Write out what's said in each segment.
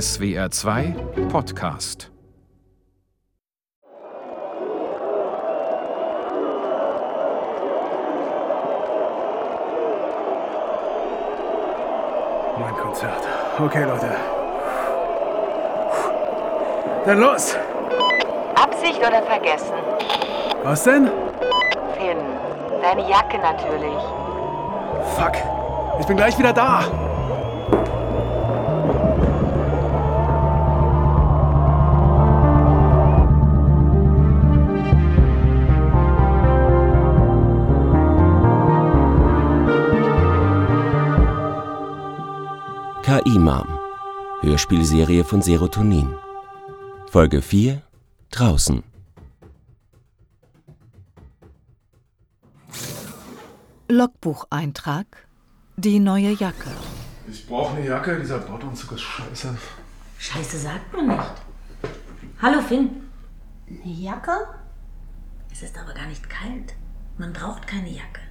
SWR 2 Podcast Mein Konzert. Okay, Leute. Dann los! Absicht oder vergessen? Was denn? Finn, deine Jacke natürlich. Fuck. Ich bin gleich wieder da. KI-Mom. Hörspielserie von Serotonin. Folge 4 Draußen. Logbucheintrag. Die neue Jacke. Ich brauche eine Jacke. Dieser Bautanzug ist scheiße. Scheiße sagt man nicht. Hallo Finn. Eine Jacke? Es ist aber gar nicht kalt. Man braucht keine Jacke.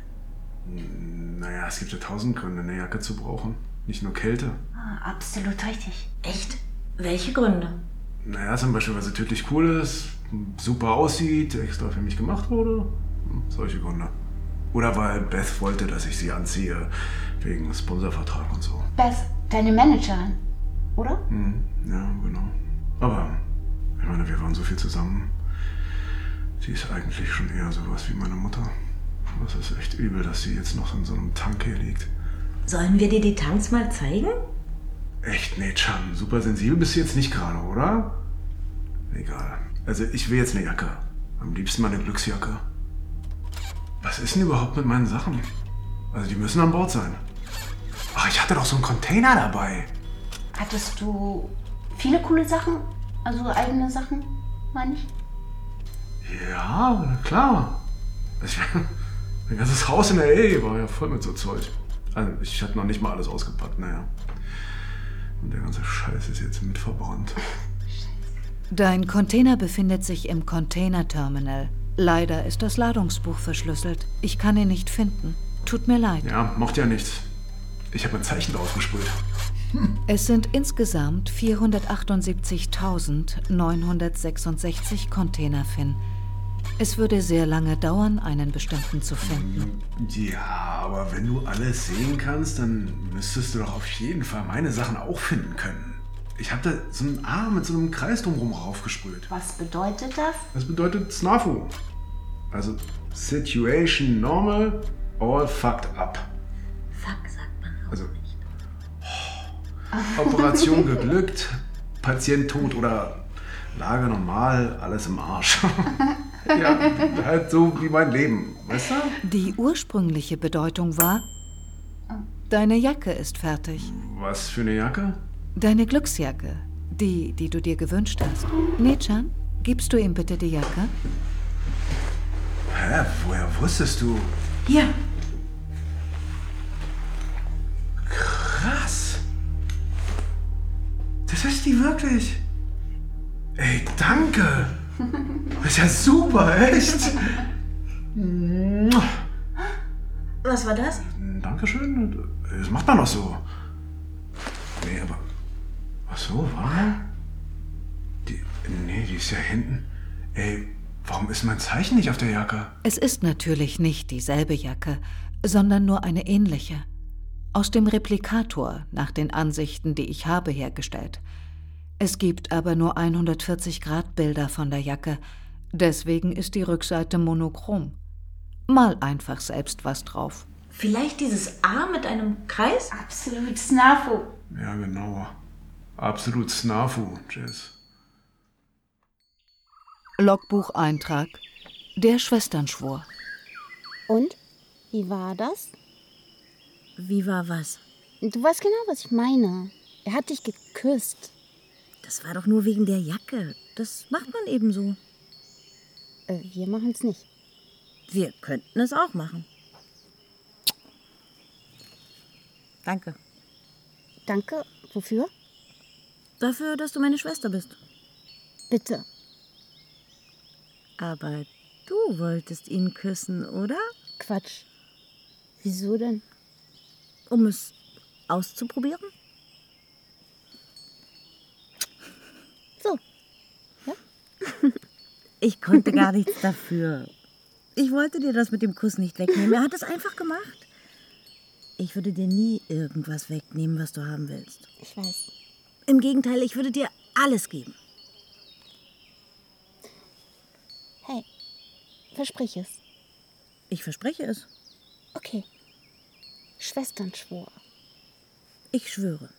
Naja, es gibt ja tausend Gründe, eine Jacke zu brauchen. Nicht nur Kälte. Ah, absolut richtig. Echt? Welche Gründe? Naja, zum Beispiel, weil sie tödlich cool ist, super aussieht, extra für mich gemacht wurde. Hm, Solche Gründe. Oder weil Beth wollte, dass ich sie anziehe, wegen Sponsorvertrag und so. Beth, deine Managerin, oder? Hm, ja, genau. Aber, ich meine, wir waren so viel zusammen. Sie ist eigentlich schon eher sowas wie meine Mutter. Das ist echt übel, dass sie jetzt noch in so einem Tank hier liegt. Sollen wir dir die Tanks mal zeigen? Echt, nee, Chan, super sensibel bist du jetzt nicht gerade, oder? Egal. Also, ich will jetzt eine Jacke. Am liebsten meine Glücksjacke. Was ist denn überhaupt mit meinen Sachen? Also, die müssen an Bord sein. Ach, ich hatte doch so einen Container dabei. Hattest du viele coole Sachen? Also eigene Sachen, meine ich? Ja, klar. Also, ich, mein ganzes Haus in L.A. war ja voll mit so Zeug. Also, ich hatte noch nicht mal alles ausgepackt, naja. Und der ganze Scheiß ist jetzt mit verbrannt. Dein Container befindet sich im Containerterminal. Leider ist das Ladungsbuch verschlüsselt. Ich kann ihn nicht finden. Tut mir leid. Ja, macht ja nichts. Ich habe ein Zeichen draufgesprüht. Es sind insgesamt 478.966 Container, Finn. Es würde sehr lange dauern, einen bestimmten zu finden. Ja, aber wenn du alles sehen kannst, dann müsstest du doch auf jeden Fall meine Sachen auch finden können. Ich habe da so einen Arm mit so einem Kreis drumherum raufgesprüht. Was bedeutet das? Das bedeutet Snafu. Also Situation normal, all fucked up. Fuck sagt man auch Also- nicht. Operation geglückt, Patient tot oder Lage normal, alles im Arsch. ja, halt so wie mein Leben, weißt du? Die ursprüngliche Bedeutung war, deine Jacke ist fertig. Was für eine Jacke? Deine Glücksjacke, die, die du dir gewünscht hast. Nechan, gibst du ihm bitte die Jacke? Hä, woher wusstest du? Hier, Krass. Das ist die wirklich. Ey, danke. Das ist ja super, echt. was war das? Dankeschön. Das macht man doch so. Nee, aber. Ach so, warte mal. Die. Nee, die ist ja hinten. Ey, warum ist mein Zeichen nicht auf der Jacke? Es ist natürlich nicht dieselbe Jacke, sondern nur eine ähnliche. Aus dem Replikator, nach den Ansichten, die ich habe, hergestellt. Es gibt aber nur 140 Grad Bilder von der Jacke, deswegen ist die Rückseite monochrom. Mal einfach selbst was drauf. Vielleicht dieses A mit einem Kreis? Absolut Snafu. Ja, genau. Absolut Snafu, Jess. Logbucheintrag. Der Schwesternschwur. Und? Wie war das? Wie war was? Du weißt genau, was ich meine. Er hat dich geküsst. Das war doch nur wegen der Jacke. Das macht man eben so. Äh, wir machen es nicht. Wir könnten es auch machen. Danke. Danke. Wofür? Dafür, dass du meine Schwester bist. Bitte. Aber du wolltest ihn küssen, oder? Quatsch. Wieso denn? Um es auszuprobieren? Ich konnte gar nichts dafür. Ich wollte dir das mit dem Kuss nicht wegnehmen. Er hat es einfach gemacht. Ich würde dir nie irgendwas wegnehmen, was du haben willst. Ich weiß. Im Gegenteil, ich würde dir alles geben. Hey, versprich es. Ich verspreche es. Okay. Schwesternschwur. Ich schwöre.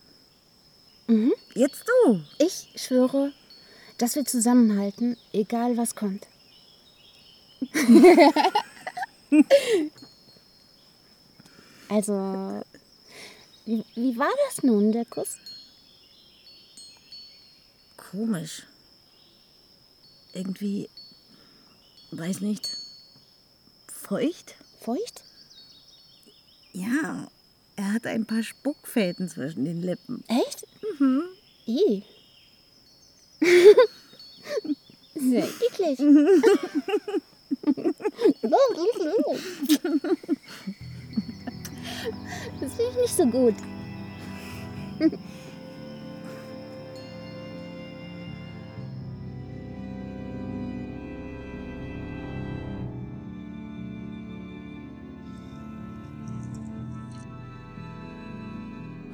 Mhm. Jetzt du. Ich schwöre, dass wir zusammenhalten, egal was kommt. also, wie, wie war das nun, der Kuss? Komisch. Irgendwie, weiß nicht, feucht? Feucht? Ja, er hat ein paar Spuckfäden zwischen den Lippen. Echt? Mhm. I. Sehr eklig. Das finde ich nicht so gut.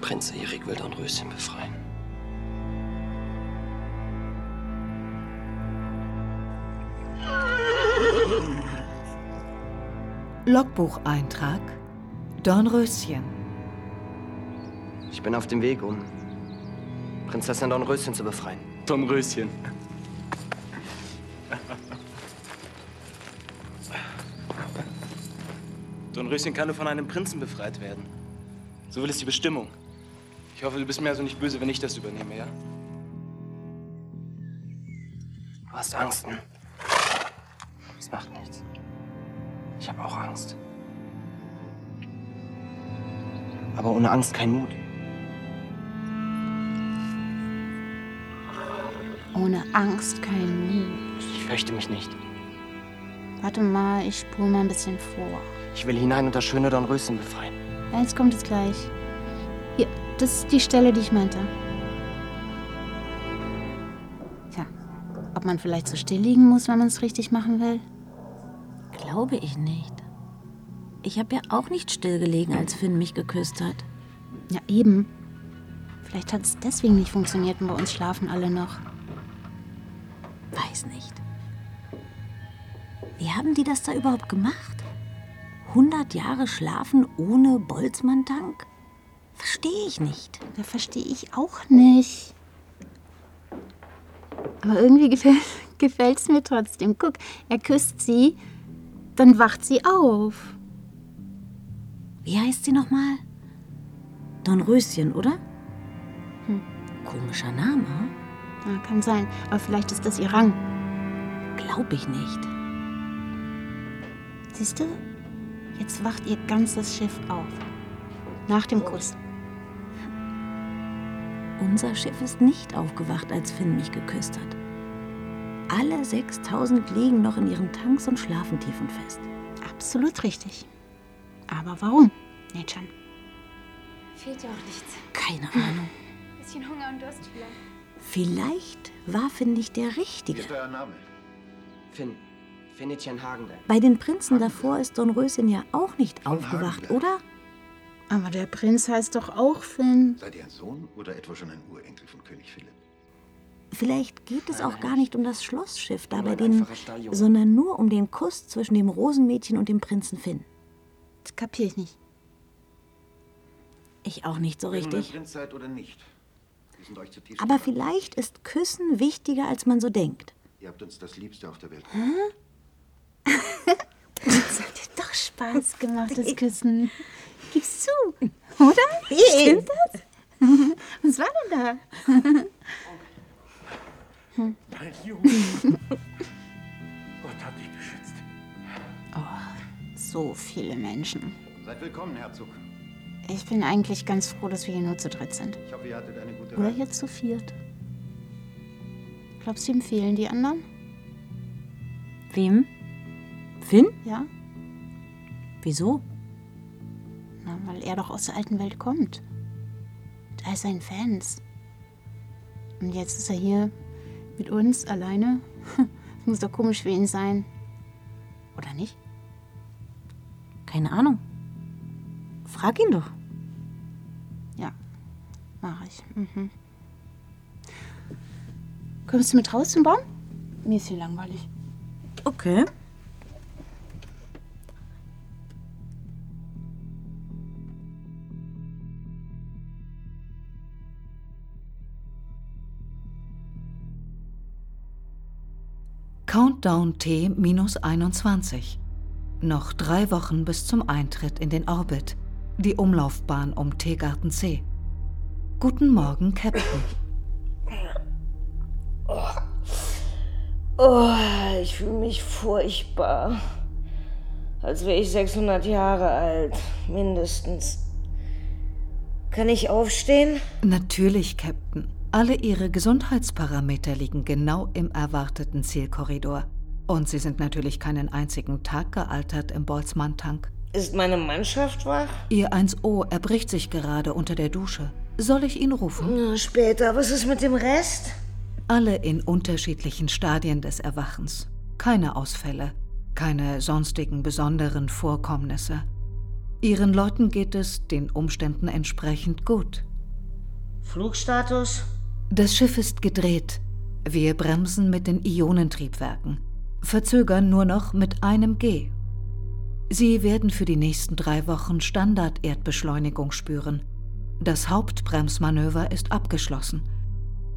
Prinz Erik will Dornröschen befreien. Logbucheintrag Dornröschen. Ich bin auf dem Weg, um Prinzessin Dornröschen zu befreien. Dornröschen. Dornröschen kann nur von einem Prinzen befreit werden. So will es die Bestimmung. Ich hoffe, du bist mir also nicht böse, wenn ich das übernehme, ja? Du hast Angst, hm? Das macht nichts. Ich habe auch Angst. Aber ohne Angst kein Mut. Ohne Angst kein Mut. Ich fürchte mich nicht. Warte mal, ich spule mal ein bisschen vor. Ich will hinein und das schöne Dornröschen befreien. Jetzt kommt es gleich. Hier, das ist die Stelle, die ich meinte. Tja, ob man vielleicht so still liegen muss, wenn man es richtig machen will? Glaube ich nicht. Ich habe ja auch nicht stillgelegen, als Finn mich geküsst hat. Ja, eben. Vielleicht hat es deswegen nicht funktioniert und bei uns schlafen alle noch. Weiß nicht. Wie haben die das da überhaupt gemacht? 100 Jahre schlafen ohne Boltzmann-Tank? Verstehe ich nicht. Da verstehe ich auch nicht. Aber irgendwie gefällt es mir trotzdem. Guck, er küsst sie, dann wacht sie auf. Wie heißt sie nochmal? Dornröschen, oder? Hm. Komischer Name. Ja, kann sein. Aber vielleicht ist das ihr Rang. Glaub ich nicht. Siehst du? Jetzt wacht ihr ganzes Schiff auf. Nach dem Kuss. Unser Schiff ist nicht aufgewacht, als Finn mich geküsst hat. Alle 6000 liegen noch in ihren Tanks und schlafen tief und fest. Absolut richtig. Aber warum, Nechan? Fehlt ja auch nichts. Keine Ahnung. Bisschen Hunger und Durst vielleicht. Vielleicht war Finn nicht der Richtige. Wie ist euer Name? Finn. Finnetchen Hagenbeck. Bei den Prinzen davor ist Dornröschen ja auch nicht aufgewacht, oder? Aber der Prinz heißt doch auch Finn. Seid ihr ein Sohn oder etwa schon ein Urenkel von König Philipp? Vielleicht geht es auch gar nicht um das Schlossschiff da bei denen, sondern nur um den Kuss zwischen dem Rosenmädchen und dem Prinzen Finn. Das kapiere ich nicht. Ich auch nicht so richtig. Nicht. Aber vielleicht ist Küssen wichtiger, als man so denkt. Ihr habt uns das Liebste auf der Welt. Das hat dir doch Spaß gemacht, das Küssen. Gib's zu, oder? Stimmt das? Was war denn da? Mein Junge. Gott hat dich beschützt. So viele Menschen. Seid willkommen, Herzog. Ich bin eigentlich ganz froh, dass wir hier nur zu dritt sind. Ich hoffe, ihr hattet eine gute Oder jetzt zu viert. Glaubst du, ihm fehlen die anderen? Wem? Finn? Ja? Wieso? Na, weil er doch aus der alten Welt kommt. Mit all seinen Fans. Und jetzt ist er hier mit uns alleine. Muss doch komisch für ihn sein. Oder nicht? Keine Ahnung. Frag ihn doch. Ja, mach ich. Mhm. Kommst du mit raus zum Baum? Mir ist hier langweilig. Okay. Countdown T minus 21. Noch drei Wochen bis zum Eintritt in den Orbit, die Umlaufbahn um Teegarten C. Guten Morgen, Captain. Oh, ich fühle mich furchtbar. Als wäre ich 600 Jahre alt, mindestens. Kann ich aufstehen? Natürlich, Captain. Alle Ihre Gesundheitsparameter liegen genau im erwarteten Zielkorridor. Und Sie sind natürlich keinen einzigen Tag gealtert im Boltzmann-Tank. Ist meine Mannschaft wach? Ihr 1O erbricht sich gerade unter der Dusche. Soll ich ihn rufen? Später. Was ist mit dem Rest? Alle in unterschiedlichen Stadien des Erwachens. Keine Ausfälle, keine sonstigen besonderen Vorkommnisse. Ihren Leuten geht es den Umständen entsprechend gut. Flugstatus? Das Schiff ist gedreht. Wir bremsen mit den Ionentriebwerken, verzögern nur noch mit einem G. Sie werden für die nächsten drei Wochen Standard-Erdbeschleunigung spüren. Das Hauptbremsmanöver ist abgeschlossen.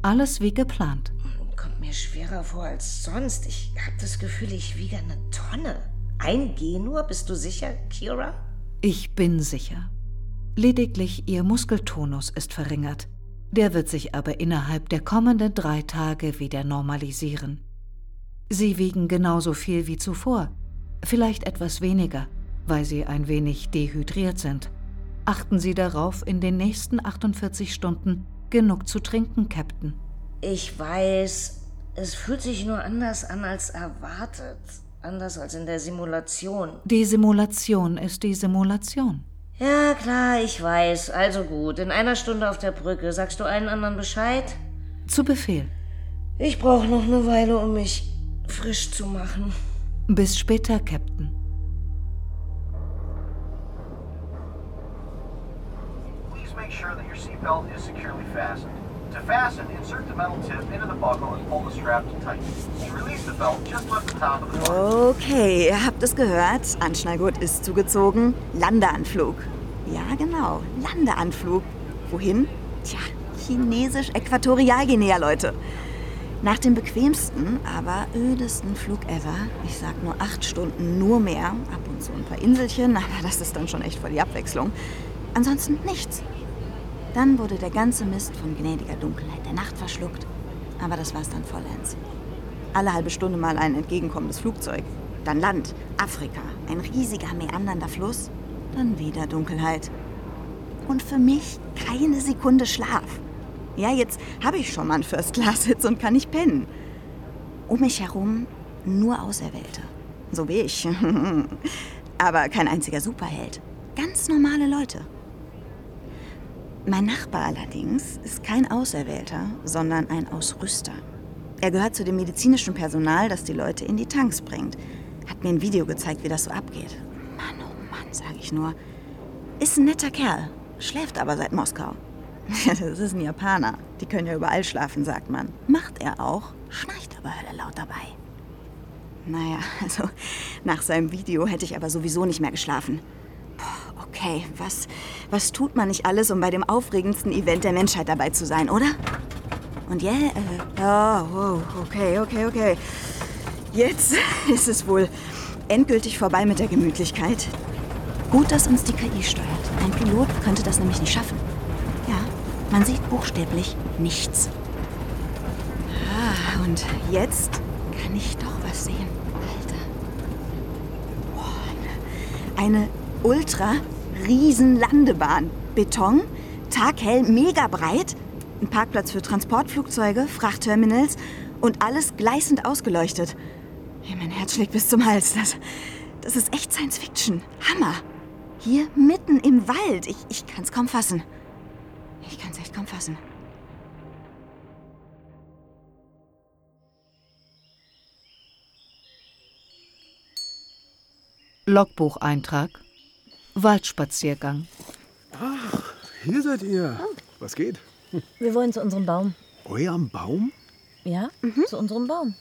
Alles wie geplant. Kommt mir schwerer vor als sonst. Ich habe das Gefühl, ich wiege eine Tonne. Ein G nur? Bist du sicher, Kira? Ich bin sicher. Lediglich Ihr Muskeltonus ist verringert. Der wird sich aber innerhalb der kommenden drei Tage wieder normalisieren. Sie wiegen genauso viel wie zuvor, vielleicht etwas weniger, weil Sie ein wenig dehydriert sind. Achten Sie darauf, in den nächsten 48 Stunden genug zu trinken, Captain. Ich weiß, es fühlt sich nur anders an als erwartet. Anders als in der Simulation. Die Simulation ist die Simulation. Ja, klar, ich weiß. Also gut, in einer Stunde auf der Brücke. Sagst du allen anderen Bescheid? Zu Befehl. Ich brauche noch eine Weile, um mich frisch zu machen. Bis später, Captain. Please make sure that your seatbelt is securely fastened. To fasten, insert the metal tip into the buckle and pull the strap tight. To release the belt, just lift the top of the bar. Okay, ihr habt es gehört. Anschnallgurt ist zugezogen. Landeanflug. Ja, genau. Landeanflug. Wohin? Tja, Chinesisch-Äquatorialguinea, Leute. Nach dem bequemsten, aber ödesten Flug ever, ich sag nur acht Stunden, nur mehr, ab und zu ein paar Inselchen, aber das ist dann schon echt voll die Abwechslung. Ansonsten nichts. Dann wurde der ganze Mist von gnädiger Dunkelheit der Nacht verschluckt. Aber das war's dann vollends. Alle halbe Stunde mal ein entgegenkommendes Flugzeug. Dann Land, Afrika, ein riesiger meandernder Fluss. Dann wieder Dunkelheit. Und für mich keine Sekunde Schlaf. Ja, jetzt habe ich schon mal einen First-Class-Sitz und kann nicht pennen. Um mich herum nur Auserwählte. So wie ich. Aber kein einziger Superheld. Ganz normale Leute. Mein Nachbar allerdings ist kein Auserwählter, sondern ein Ausrüster. Er gehört zu dem medizinischen Personal, das die Leute in die Tanks bringt. Hat mir ein Video gezeigt, wie das so abgeht. Mann, oh Mann, sag ich nur. Ist ein netter Kerl, schläft aber seit Moskau. Das ist ein Japaner. Die können ja überall schlafen, sagt man. Macht er auch, schnarcht aber hölle laut dabei. Naja, also nach seinem Video hätte ich aber sowieso nicht mehr geschlafen. Okay, was, was tut man nicht alles, um bei dem aufregendsten Event der Menschheit dabei zu sein, oder? Und ja, yeah, äh, oh, wow, okay, okay, okay. Jetzt ist es wohl endgültig vorbei mit der Gemütlichkeit. Gut, dass uns die KI steuert. Ein Pilot könnte das nämlich nicht schaffen. Ja, man sieht buchstäblich nichts. Ah, und jetzt kann ich doch was sehen. Alter. Boah, eine ultra Riesenlandebahn. Beton, taghell, mega breit, ein Parkplatz für Transportflugzeuge, Frachtterminals und alles gleißend ausgeleuchtet. Hey, mein Herz schlägt bis zum Hals. Das, das ist echt Science Fiction. Hammer. Hier mitten im Wald. Ich, ich kann es kaum fassen. Ich kann es echt kaum fassen. Logbucheintrag Waldspaziergang. Ach, hier seid ihr. Was geht? Wir wollen zu unserem Baum. Eurem Baum? Ja, zu unserem Baum.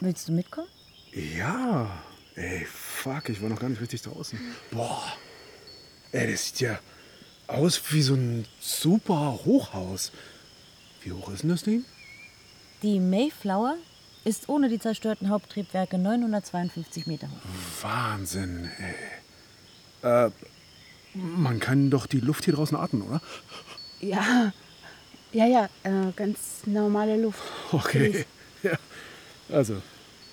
Willst du mitkommen? Ja. Ey, fuck, ich war noch gar nicht richtig draußen. Boah. Ey, das sieht ja aus wie so ein super Hochhaus. Wie hoch ist denn das Ding? Die Mayflower ist ohne die zerstörten Haupttriebwerke 952 Meter hoch. Wahnsinn, ey. Äh, man kann doch die Luft hier draußen atmen, oder? Ja, ja, ja, äh, ganz normale Luft. Okay. Ja. Also,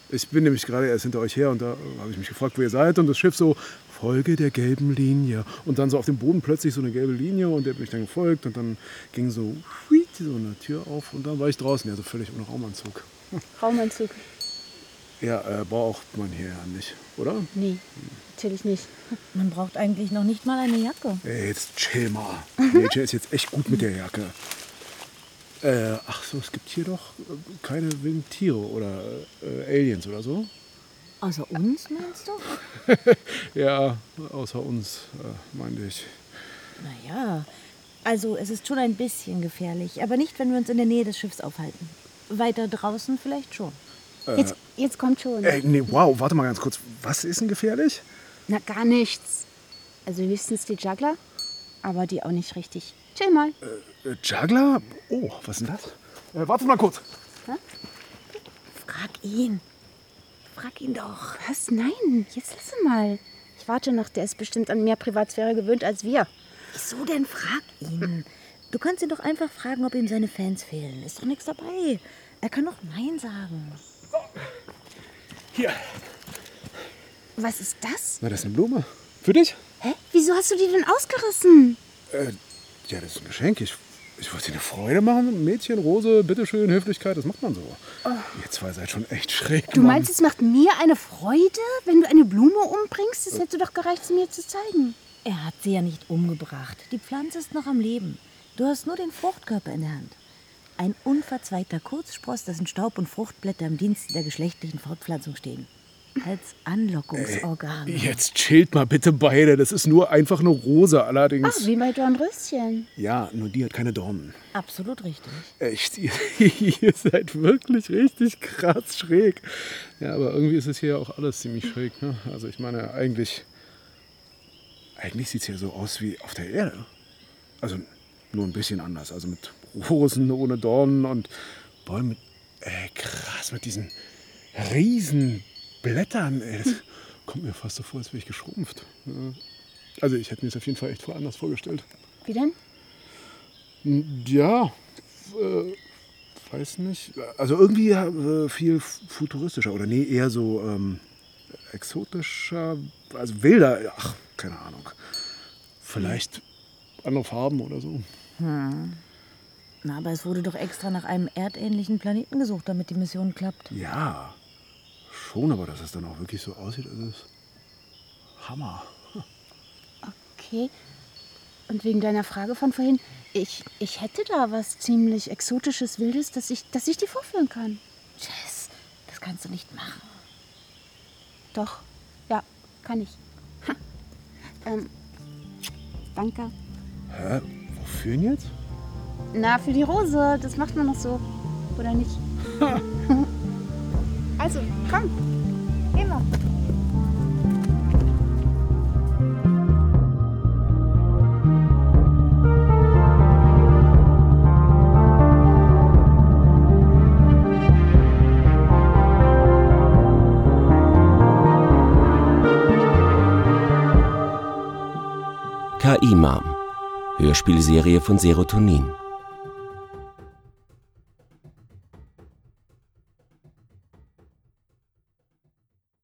ich bin nämlich gerade erst hinter euch her und da habe ich mich gefragt, wo ihr seid und das Schiff so, Folge der gelben Linie. Und dann so auf dem Boden plötzlich so eine gelbe Linie und der bin ich dann gefolgt und dann ging so, so eine Tür auf und dann war ich draußen, ja, so völlig ohne Raumanzug. Raumanzug. Ja, äh, braucht man hier ja nicht, oder? Nee, natürlich nicht. Man braucht eigentlich noch nicht mal eine Jacke. Ey, jetzt chill mal. Nature ist jetzt echt gut mit der Jacke. Äh, ach so, es gibt hier doch äh, keine wilden Tiere oder äh, Aliens oder so. Außer uns, meinst du? ja, außer uns, äh, meinte ich. Naja, also es ist schon ein bisschen gefährlich, aber nicht, wenn wir uns in der Nähe des Schiffs aufhalten. Weiter draußen vielleicht schon. Äh, Jetzt, jetzt kommt schon. Ey, nee, wow, warte mal ganz kurz. Was ist denn gefährlich? Na, gar nichts. Also höchstens die Juggler, aber die auch nicht richtig. Chill mal. Äh, Juggler? Oh, was ist denn das? Äh, warte mal kurz. Frag ihn. Frag ihn doch. Was? Nein, jetzt lass mal. Ich warte noch, der ist bestimmt an mehr Privatsphäre gewöhnt als wir. Wieso denn? Frag ihn. Du kannst ihn doch einfach fragen, ob ihm seine Fans fehlen. Ist doch nichts dabei. Er kann doch Nein sagen. Hier. Was ist das? Na, das ist eine Blume. Für dich? Hä? Wieso hast du die denn ausgerissen? Äh, ja, das ist ein Geschenk. Ich, ich wollte dir eine Freude machen. Mädchen, Rose, bitteschön, Höflichkeit, das macht man so. Ihr zwei seid schon echt schräg. Du Mann. meinst, es macht mir eine Freude, wenn du eine Blume umbringst? Das hätte doch gereicht, sie mir zu zeigen. Er hat sie ja nicht umgebracht. Die Pflanze ist noch am Leben. Du hast nur den Fruchtkörper in der Hand. Ein unverzweigter Kurzspross, dessen Staub und Fruchtblätter im Dienste der geschlechtlichen Fortpflanzung stehen. Als Anlockungsorgan. Jetzt chillt mal bitte beide. Das ist nur einfach eine Rose allerdings. Ach, wie bei Dornröschen. Ja, nur die hat keine Dornen. Absolut richtig. Echt, ihr, ihr seid wirklich richtig krass schräg. Ja, aber irgendwie ist es hier ja auch alles ziemlich schräg. Ne? Also ich meine, eigentlich, eigentlich sieht es hier so aus wie auf der Erde. Also nur ein bisschen anders. Also mit Rosen ohne Dornen und Bäumen mit, äh, krass, mit diesen riesen Blättern. Ey, das kommt mir fast so vor, als wäre ich geschrumpft. Also ich hätte mir das auf jeden Fall echt voll anders vorgestellt. Wie denn? Ja, äh, weiß nicht. Also irgendwie äh, viel futuristischer oder nee, eher so ähm, exotischer, also wilder. Ach, keine Ahnung. Vielleicht andere Farben oder so. Hm. Na, aber es wurde doch extra nach einem erdähnlichen Planeten gesucht, damit die Mission klappt. Ja, schon, aber dass es dann auch wirklich so aussieht, das ist Hammer. Okay. Und wegen deiner Frage von vorhin, ich, ich hätte da was ziemlich Exotisches, Wildes, das ich, das ich dir vorführen kann. Jess, das kannst du nicht machen. Doch, ja, kann ich. Ha. Ähm, danke. Hä? Wofür denn jetzt? Na, für die Rose, das macht man noch so. Oder nicht? also, komm. Immer. KI Mom. Hörspielserie von Serotonin.